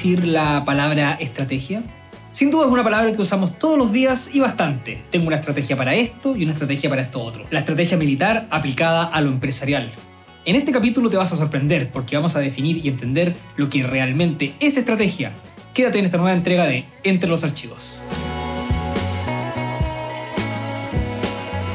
Estrategia. ¿Qué quiere decir la palabra estrategia? Sin duda es una palabra que usamos todos los días y bastante. Tengo una estrategia para esto y una estrategia para esto otro. La estrategia militar aplicada a lo empresarial. En este capítulo te vas a sorprender porque vamos a definir y entender lo que realmente es estrategia. Quédate en esta nueva entrega de Entre los Archivos.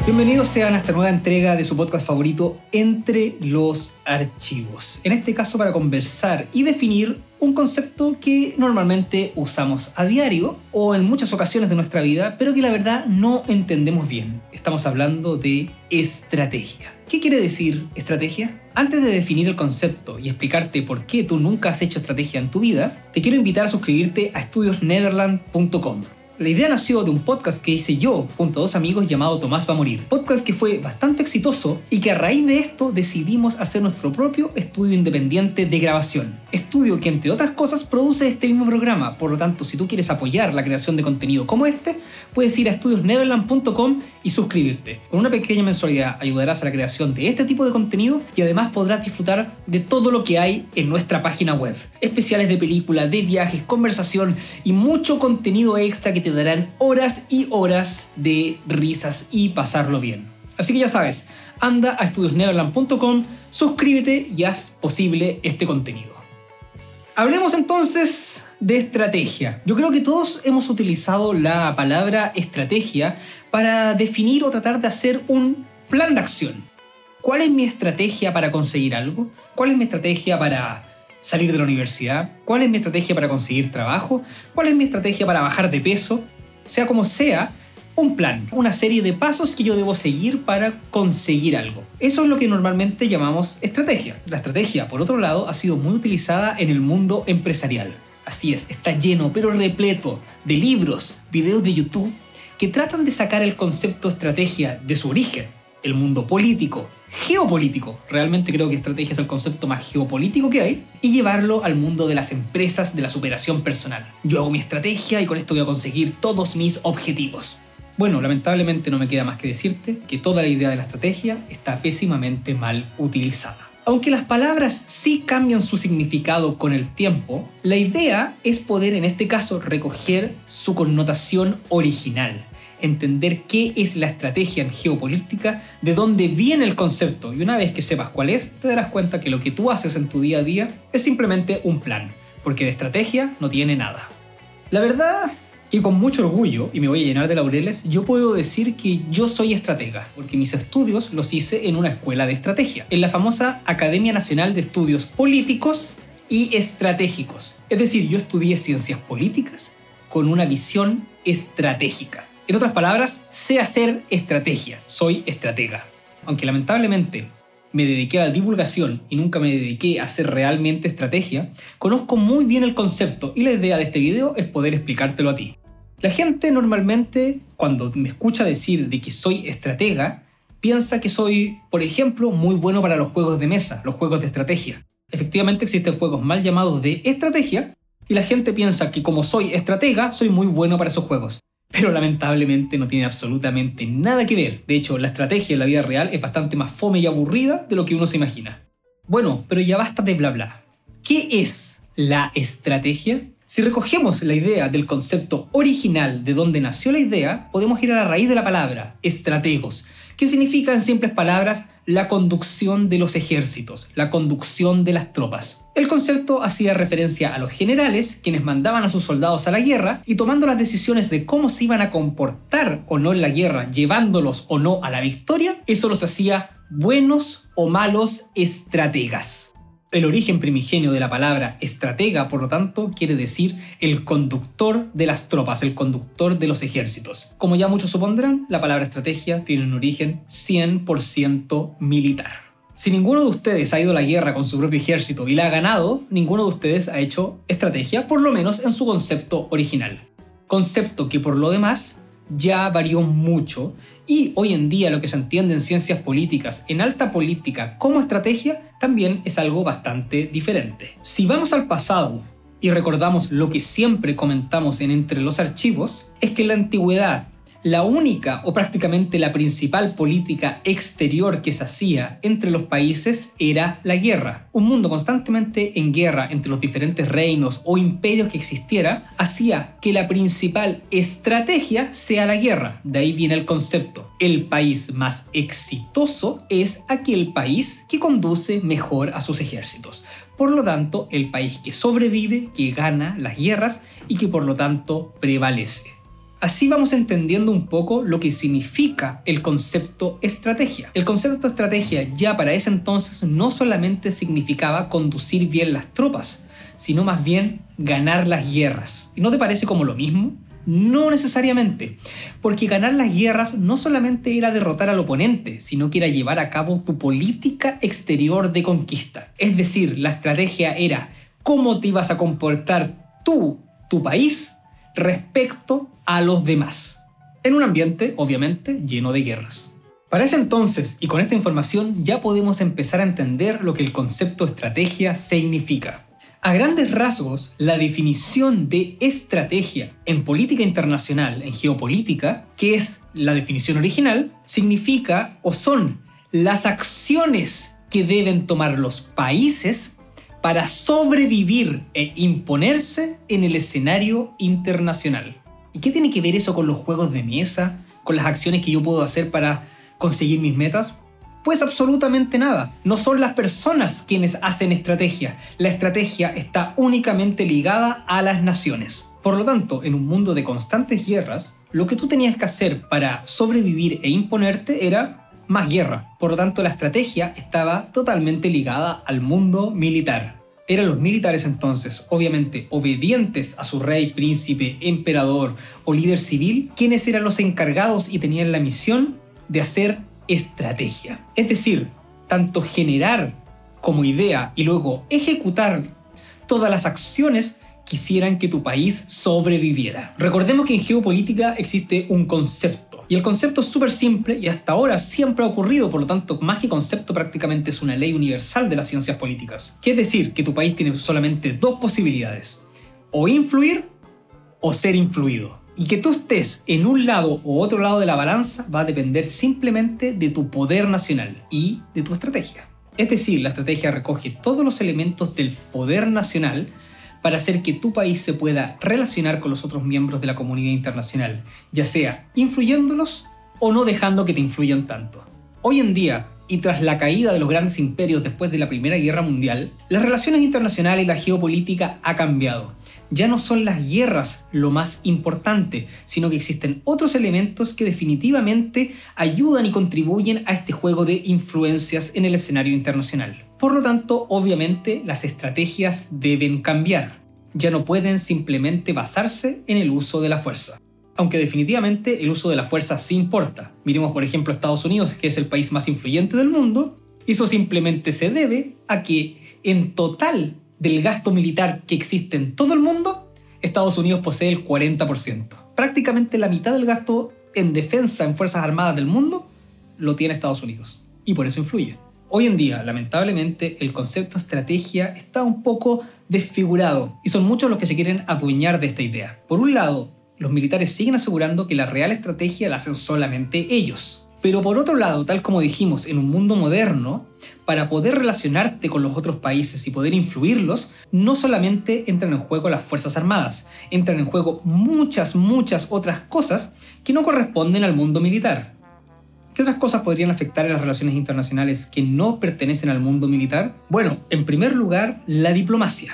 Bienvenidos sean a esta nueva entrega de su podcast favorito Entre los Archivos. En este caso para conversar y definir un concepto que normalmente usamos a diario o en muchas ocasiones de nuestra vida, pero que la verdad no entendemos bien. Estamos hablando de estrategia. ¿Qué quiere decir estrategia? Antes de definir el concepto y explicarte por qué tú nunca has hecho estrategia en tu vida, te quiero invitar a suscribirte a estudiosneverland.com. La idea nació de un podcast que hice yo junto a dos amigos llamado Tomás va a morir. Podcast que fue bastante exitoso y que a raíz de esto decidimos hacer nuestro propio estudio independiente de grabación. Estudio que entre otras cosas produce este mismo programa. Por lo tanto, si tú quieres apoyar la creación de contenido como este, puedes ir a estudiosneverland.com y suscribirte. Con una pequeña mensualidad ayudarás a la creación de este tipo de contenido y además podrás disfrutar de todo lo que hay en nuestra página web. Especiales de película, de viajes, conversación y mucho contenido extra que te darán horas y horas de risas y pasarlo bien. Así que ya sabes, anda a estudiosneverland.com, suscríbete y haz posible este contenido. Hablemos entonces de estrategia. Yo creo que todos hemos utilizado la palabra estrategia para definir o tratar de hacer un plan de acción. ¿Cuál es mi estrategia para conseguir algo? ¿Cuál es mi estrategia para salir de la universidad? ¿Cuál es mi estrategia para conseguir trabajo? ¿Cuál es mi estrategia para bajar de peso? Sea como sea, un plan, una serie de pasos que yo debo seguir para conseguir algo. Eso es lo que normalmente llamamos estrategia. La estrategia, por otro lado, ha sido muy utilizada en el mundo empresarial. Así es, está lleno, pero repleto de libros, videos de YouTube que tratan de sacar el concepto estrategia de su origen, el mundo político, geopolítico, realmente creo que estrategia es el concepto más geopolítico que hay, y llevarlo al mundo de las empresas, de la superación personal. Yo hago mi estrategia y con esto voy a conseguir todos mis objetivos. Bueno, lamentablemente no me queda más que decirte que toda la idea de la estrategia está pésimamente mal utilizada. Aunque las palabras sí cambian su significado con el tiempo, la idea es poder en este caso recoger su connotación original, entender qué es la estrategia en geopolítica, de dónde viene el concepto, y una vez que sepas cuál es, te darás cuenta que lo que tú haces en tu día a día es simplemente un plan, porque de estrategia no tiene nada. La verdad y con mucho orgullo, y me voy a llenar de laureles, yo puedo decir que yo soy estratega, porque mis estudios los hice en una escuela de estrategia, en la famosa Academia Nacional de Estudios Políticos y Estratégicos. Es decir, yo estudié ciencias políticas con una visión estratégica. En otras palabras, sé hacer estrategia, soy estratega. Aunque lamentablemente me dediqué a la divulgación y nunca me dediqué a hacer realmente estrategia, conozco muy bien el concepto y la idea de este video es poder explicártelo a ti. La gente normalmente, cuando me escucha decir de que soy estratega, piensa que soy, por ejemplo, muy bueno para los juegos de mesa, los juegos de estrategia. Efectivamente existen juegos mal llamados de estrategia y la gente piensa que como soy estratega, soy muy bueno para esos juegos pero lamentablemente no tiene absolutamente nada que ver. De hecho, la estrategia en la vida real es bastante más fome y aburrida de lo que uno se imagina. Bueno, pero ya basta de bla bla. ¿Qué es la estrategia? Si recogemos la idea del concepto original de donde nació la idea, podemos ir a la raíz de la palabra, estrategos, que significa en simples palabras la conducción de los ejércitos, la conducción de las tropas. El concepto hacía referencia a los generales, quienes mandaban a sus soldados a la guerra y tomando las decisiones de cómo se iban a comportar o no en la guerra, llevándolos o no a la victoria, eso los hacía buenos o malos estrategas. El origen primigenio de la palabra estratega, por lo tanto, quiere decir el conductor de las tropas, el conductor de los ejércitos. Como ya muchos supondrán, la palabra estrategia tiene un origen 100% militar. Si ninguno de ustedes ha ido a la guerra con su propio ejército y la ha ganado, ninguno de ustedes ha hecho estrategia, por lo menos en su concepto original. Concepto que por lo demás ya varió mucho y hoy en día lo que se entiende en ciencias políticas, en alta política como estrategia, también es algo bastante diferente. Si vamos al pasado y recordamos lo que siempre comentamos en Entre los Archivos, es que la antigüedad la única o prácticamente la principal política exterior que se hacía entre los países era la guerra. Un mundo constantemente en guerra entre los diferentes reinos o imperios que existiera hacía que la principal estrategia sea la guerra. De ahí viene el concepto. El país más exitoso es aquel país que conduce mejor a sus ejércitos. Por lo tanto, el país que sobrevive, que gana las guerras y que por lo tanto prevalece. Así vamos entendiendo un poco lo que significa el concepto estrategia. El concepto estrategia ya para ese entonces no solamente significaba conducir bien las tropas, sino más bien ganar las guerras. ¿Y no te parece como lo mismo? No necesariamente, porque ganar las guerras no solamente era derrotar al oponente, sino que era llevar a cabo tu política exterior de conquista. Es decir, la estrategia era cómo te ibas a comportar tú, tu país, respecto a los demás, en un ambiente, obviamente, lleno de guerras. Para ese entonces, y con esta información, ya podemos empezar a entender lo que el concepto estrategia significa. A grandes rasgos, la definición de estrategia en política internacional, en geopolítica, que es la definición original, significa o son las acciones que deben tomar los países para sobrevivir e imponerse en el escenario internacional. ¿Y qué tiene que ver eso con los juegos de mesa? ¿Con las acciones que yo puedo hacer para conseguir mis metas? Pues absolutamente nada. No son las personas quienes hacen estrategia. La estrategia está únicamente ligada a las naciones. Por lo tanto, en un mundo de constantes guerras, lo que tú tenías que hacer para sobrevivir e imponerte era más guerra. Por lo tanto, la estrategia estaba totalmente ligada al mundo militar. Eran los militares entonces, obviamente, obedientes a su rey, príncipe, emperador o líder civil, quienes eran los encargados y tenían la misión de hacer estrategia. Es decir, tanto generar como idea y luego ejecutar todas las acciones que hicieran que tu país sobreviviera. Recordemos que en geopolítica existe un concepto y el concepto es súper simple y hasta ahora siempre ha ocurrido, por lo tanto, más que concepto prácticamente es una ley universal de las ciencias políticas. Que es decir, que tu país tiene solamente dos posibilidades, o influir o ser influido. Y que tú estés en un lado o otro lado de la balanza va a depender simplemente de tu poder nacional y de tu estrategia. Es decir, la estrategia recoge todos los elementos del poder nacional para hacer que tu país se pueda relacionar con los otros miembros de la comunidad internacional, ya sea influyéndolos o no dejando que te influyan tanto. Hoy en día, y tras la caída de los grandes imperios después de la Primera Guerra Mundial, las relaciones internacionales y la geopolítica ha cambiado. Ya no son las guerras lo más importante, sino que existen otros elementos que definitivamente ayudan y contribuyen a este juego de influencias en el escenario internacional. Por lo tanto, obviamente, las estrategias deben cambiar. Ya no pueden simplemente basarse en el uso de la fuerza. Aunque definitivamente el uso de la fuerza sí importa. Miremos por ejemplo Estados Unidos, que es el país más influyente del mundo. Eso simplemente se debe a que en total del gasto militar que existe en todo el mundo, Estados Unidos posee el 40%. Prácticamente la mitad del gasto en defensa en Fuerzas Armadas del mundo lo tiene Estados Unidos. Y por eso influye. Hoy en día, lamentablemente, el concepto estrategia está un poco desfigurado y son muchos los que se quieren adueñar de esta idea. Por un lado, los militares siguen asegurando que la real estrategia la hacen solamente ellos. Pero por otro lado, tal como dijimos, en un mundo moderno, para poder relacionarte con los otros países y poder influirlos, no solamente entran en juego las Fuerzas Armadas, entran en juego muchas, muchas otras cosas que no corresponden al mundo militar. ¿Qué otras cosas podrían afectar a las relaciones internacionales que no pertenecen al mundo militar? Bueno, en primer lugar, la diplomacia.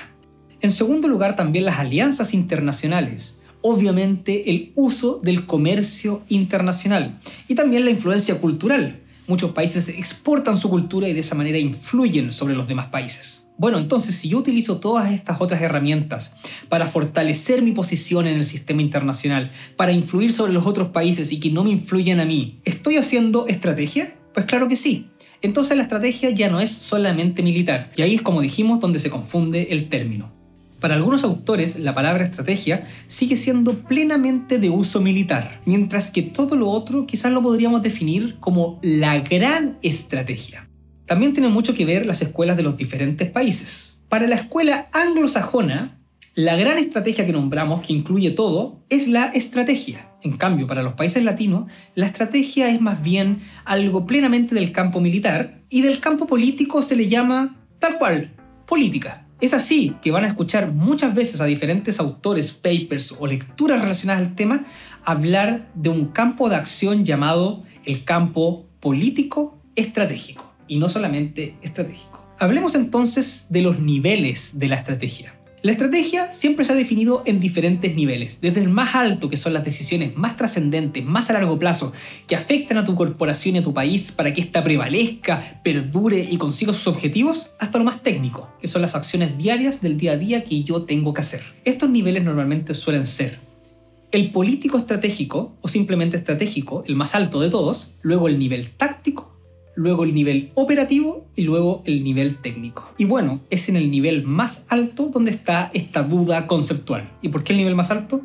En segundo lugar, también las alianzas internacionales. Obviamente, el uso del comercio internacional. Y también la influencia cultural. Muchos países exportan su cultura y de esa manera influyen sobre los demás países. Bueno, entonces si yo utilizo todas estas otras herramientas para fortalecer mi posición en el sistema internacional, para influir sobre los otros países y que no me influyan a mí, ¿estoy haciendo estrategia? Pues claro que sí. Entonces la estrategia ya no es solamente militar, y ahí es como dijimos donde se confunde el término. Para algunos autores, la palabra estrategia sigue siendo plenamente de uso militar, mientras que todo lo otro quizás lo podríamos definir como la gran estrategia. También tiene mucho que ver las escuelas de los diferentes países. Para la escuela anglosajona, La gran estrategia que nombramos, que incluye todo, es la estrategia. En cambio, para los países latinos, la estrategia es más bien algo plenamente del campo militar y del campo político se le llama tal cual, política. Es así que van a escuchar muchas veces a diferentes autores, papers o lecturas relacionadas al tema hablar de un campo de acción llamado el campo político estratégico y no solamente estratégico. Hablemos entonces de los niveles de la estrategia. La estrategia siempre se ha definido en diferentes niveles, desde el más alto, que son las decisiones más trascendentes, más a largo plazo, que afectan a tu corporación y a tu país para que ésta prevalezca, perdure y consiga sus objetivos, hasta lo más técnico, que son las acciones diarias del día a día que yo tengo que hacer. Estos niveles normalmente suelen ser el político estratégico, o simplemente estratégico, el más alto de todos, luego el nivel táctico, luego el nivel operativo y luego el nivel técnico. Y bueno, es en el nivel más alto donde está esta duda conceptual. ¿Y por qué el nivel más alto?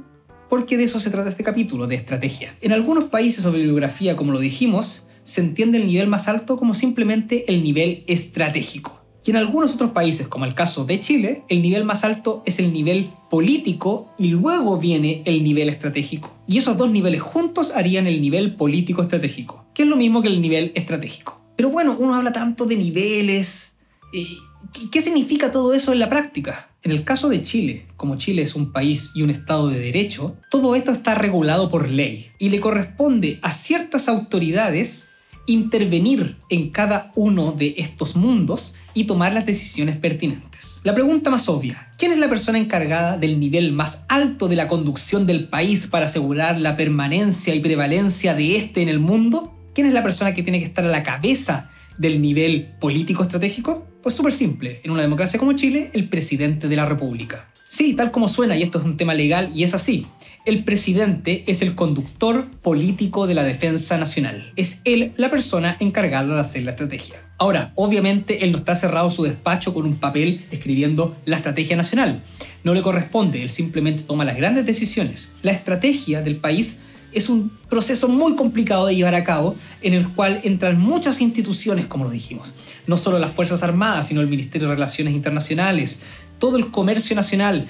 Porque de eso se trata este capítulo, de estrategia. En algunos países o bibliografía, como lo dijimos, se entiende el nivel más alto como simplemente el nivel estratégico. Y en algunos otros países, como el caso de Chile, el nivel más alto es el nivel político y luego viene el nivel estratégico. Y esos dos niveles juntos harían el nivel político estratégico, que es lo mismo que el nivel estratégico. Pero bueno, uno habla tanto de niveles. ¿Qué significa todo eso en la práctica? En el caso de Chile, como Chile es un país y un Estado de derecho, todo esto está regulado por ley y le corresponde a ciertas autoridades intervenir en cada uno de estos mundos y tomar las decisiones pertinentes. La pregunta más obvia, ¿quién es la persona encargada del nivel más alto de la conducción del país para asegurar la permanencia y prevalencia de este en el mundo? ¿Quién es la persona que tiene que estar a la cabeza del nivel político estratégico? Pues súper simple, en una democracia como Chile, el presidente de la República. Sí, tal como suena, y esto es un tema legal y es así. El presidente es el conductor político de la defensa nacional. Es él la persona encargada de hacer la estrategia. Ahora, obviamente él no está cerrado su despacho con un papel escribiendo la estrategia nacional. No le corresponde, él simplemente toma las grandes decisiones. La estrategia del país es un proceso muy complicado de llevar a cabo en el cual entran muchas instituciones, como lo dijimos. No solo las Fuerzas Armadas, sino el Ministerio de Relaciones Internacionales, todo el comercio nacional,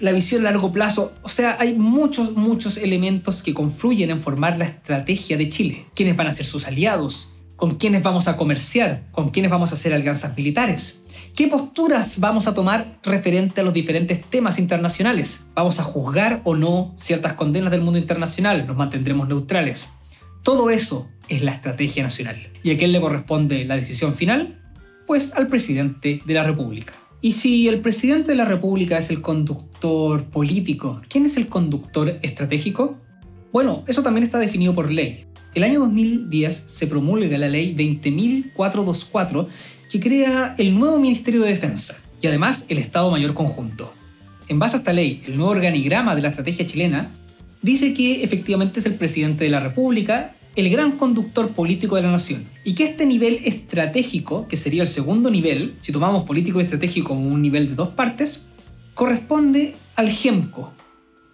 la visión a largo plazo. O sea, hay muchos, muchos elementos que confluyen en formar la estrategia de Chile. ¿Quiénes van a ser sus aliados? ¿Con quiénes vamos a comerciar? ¿Con quiénes vamos a hacer alianzas militares? ¿Qué posturas vamos a tomar referente a los diferentes temas internacionales? ¿Vamos a juzgar o no ciertas condenas del mundo internacional? ¿Nos mantendremos neutrales? Todo eso es la estrategia nacional. ¿Y a quién le corresponde la decisión final? Pues al presidente de la República. Y si el presidente de la República es el conductor político, ¿quién es el conductor estratégico? Bueno, eso también está definido por ley. El año 2010 se promulga la ley 20.424 que crea el nuevo Ministerio de Defensa y además el Estado Mayor Conjunto. En base a esta ley, el nuevo organigrama de la estrategia chilena dice que efectivamente es el presidente de la República el gran conductor político de la nación y que este nivel estratégico, que sería el segundo nivel, si tomamos político y estratégico como un nivel de dos partes, corresponde al GEMCO.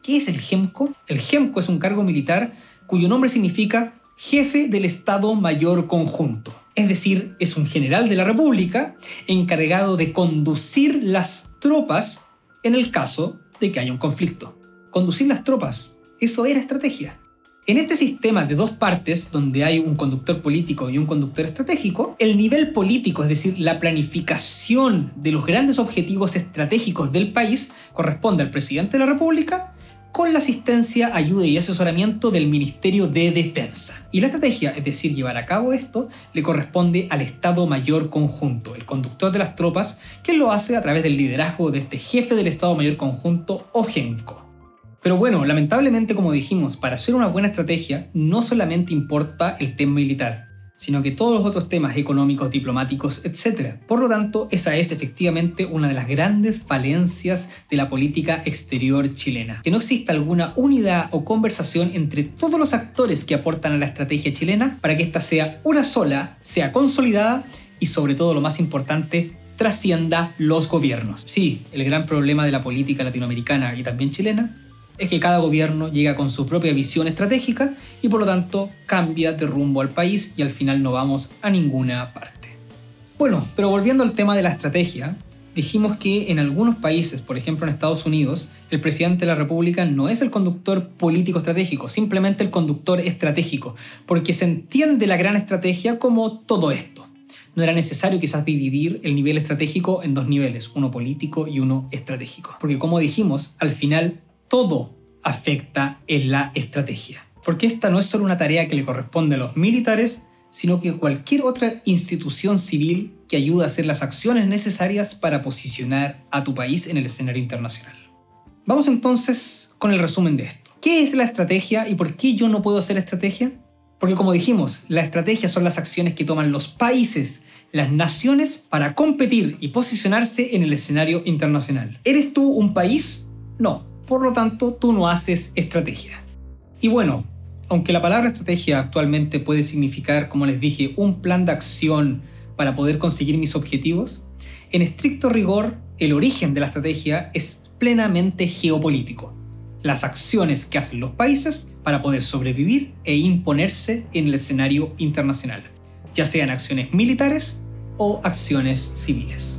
¿Qué es el GEMCO? El GEMCO es un cargo militar cuyo nombre significa Jefe del Estado Mayor Conjunto es decir, es un general de la República encargado de conducir las tropas en el caso de que haya un conflicto. Conducir las tropas, eso era estrategia. En este sistema de dos partes, donde hay un conductor político y un conductor estratégico, el nivel político, es decir, la planificación de los grandes objetivos estratégicos del país, corresponde al presidente de la República con la asistencia, ayuda y asesoramiento del Ministerio de Defensa. Y la estrategia, es decir, llevar a cabo esto, le corresponde al Estado Mayor Conjunto, el conductor de las tropas, que lo hace a través del liderazgo de este jefe del Estado Mayor Conjunto o GENCO. Pero bueno, lamentablemente como dijimos, para hacer una buena estrategia no solamente importa el tema militar, sino que todos los otros temas económicos, diplomáticos, etc. Por lo tanto, esa es efectivamente una de las grandes falencias de la política exterior chilena. Que no exista alguna unidad o conversación entre todos los actores que aportan a la estrategia chilena para que ésta sea una sola, sea consolidada y sobre todo lo más importante, trascienda los gobiernos. Sí, el gran problema de la política latinoamericana y también chilena es que cada gobierno llega con su propia visión estratégica y por lo tanto cambia de rumbo al país y al final no vamos a ninguna parte. Bueno, pero volviendo al tema de la estrategia, dijimos que en algunos países, por ejemplo en Estados Unidos, el presidente de la República no es el conductor político estratégico, simplemente el conductor estratégico, porque se entiende la gran estrategia como todo esto. No era necesario quizás dividir el nivel estratégico en dos niveles, uno político y uno estratégico, porque como dijimos, al final todo afecta en la estrategia. Porque esta no es solo una tarea que le corresponde a los militares, sino que cualquier otra institución civil que ayude a hacer las acciones necesarias para posicionar a tu país en el escenario internacional. Vamos entonces con el resumen de esto. ¿Qué es la estrategia y por qué yo no puedo hacer estrategia? Porque como dijimos, la estrategia son las acciones que toman los países, las naciones, para competir y posicionarse en el escenario internacional. ¿Eres tú un país? No. Por lo tanto, tú no haces estrategia. Y bueno, aunque la palabra estrategia actualmente puede significar, como les dije, un plan de acción para poder conseguir mis objetivos, en estricto rigor, el origen de la estrategia es plenamente geopolítico. Las acciones que hacen los países para poder sobrevivir e imponerse en el escenario internacional, ya sean acciones militares o acciones civiles.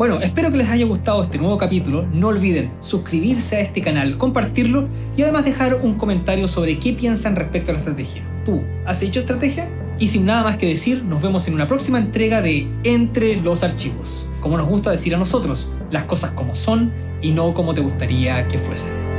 Bueno, espero que les haya gustado este nuevo capítulo. No olviden suscribirse a este canal, compartirlo y además dejar un comentario sobre qué piensan respecto a la estrategia. ¿Tú has hecho estrategia? Y sin nada más que decir, nos vemos en una próxima entrega de Entre los Archivos. Como nos gusta decir a nosotros, las cosas como son y no como te gustaría que fuesen.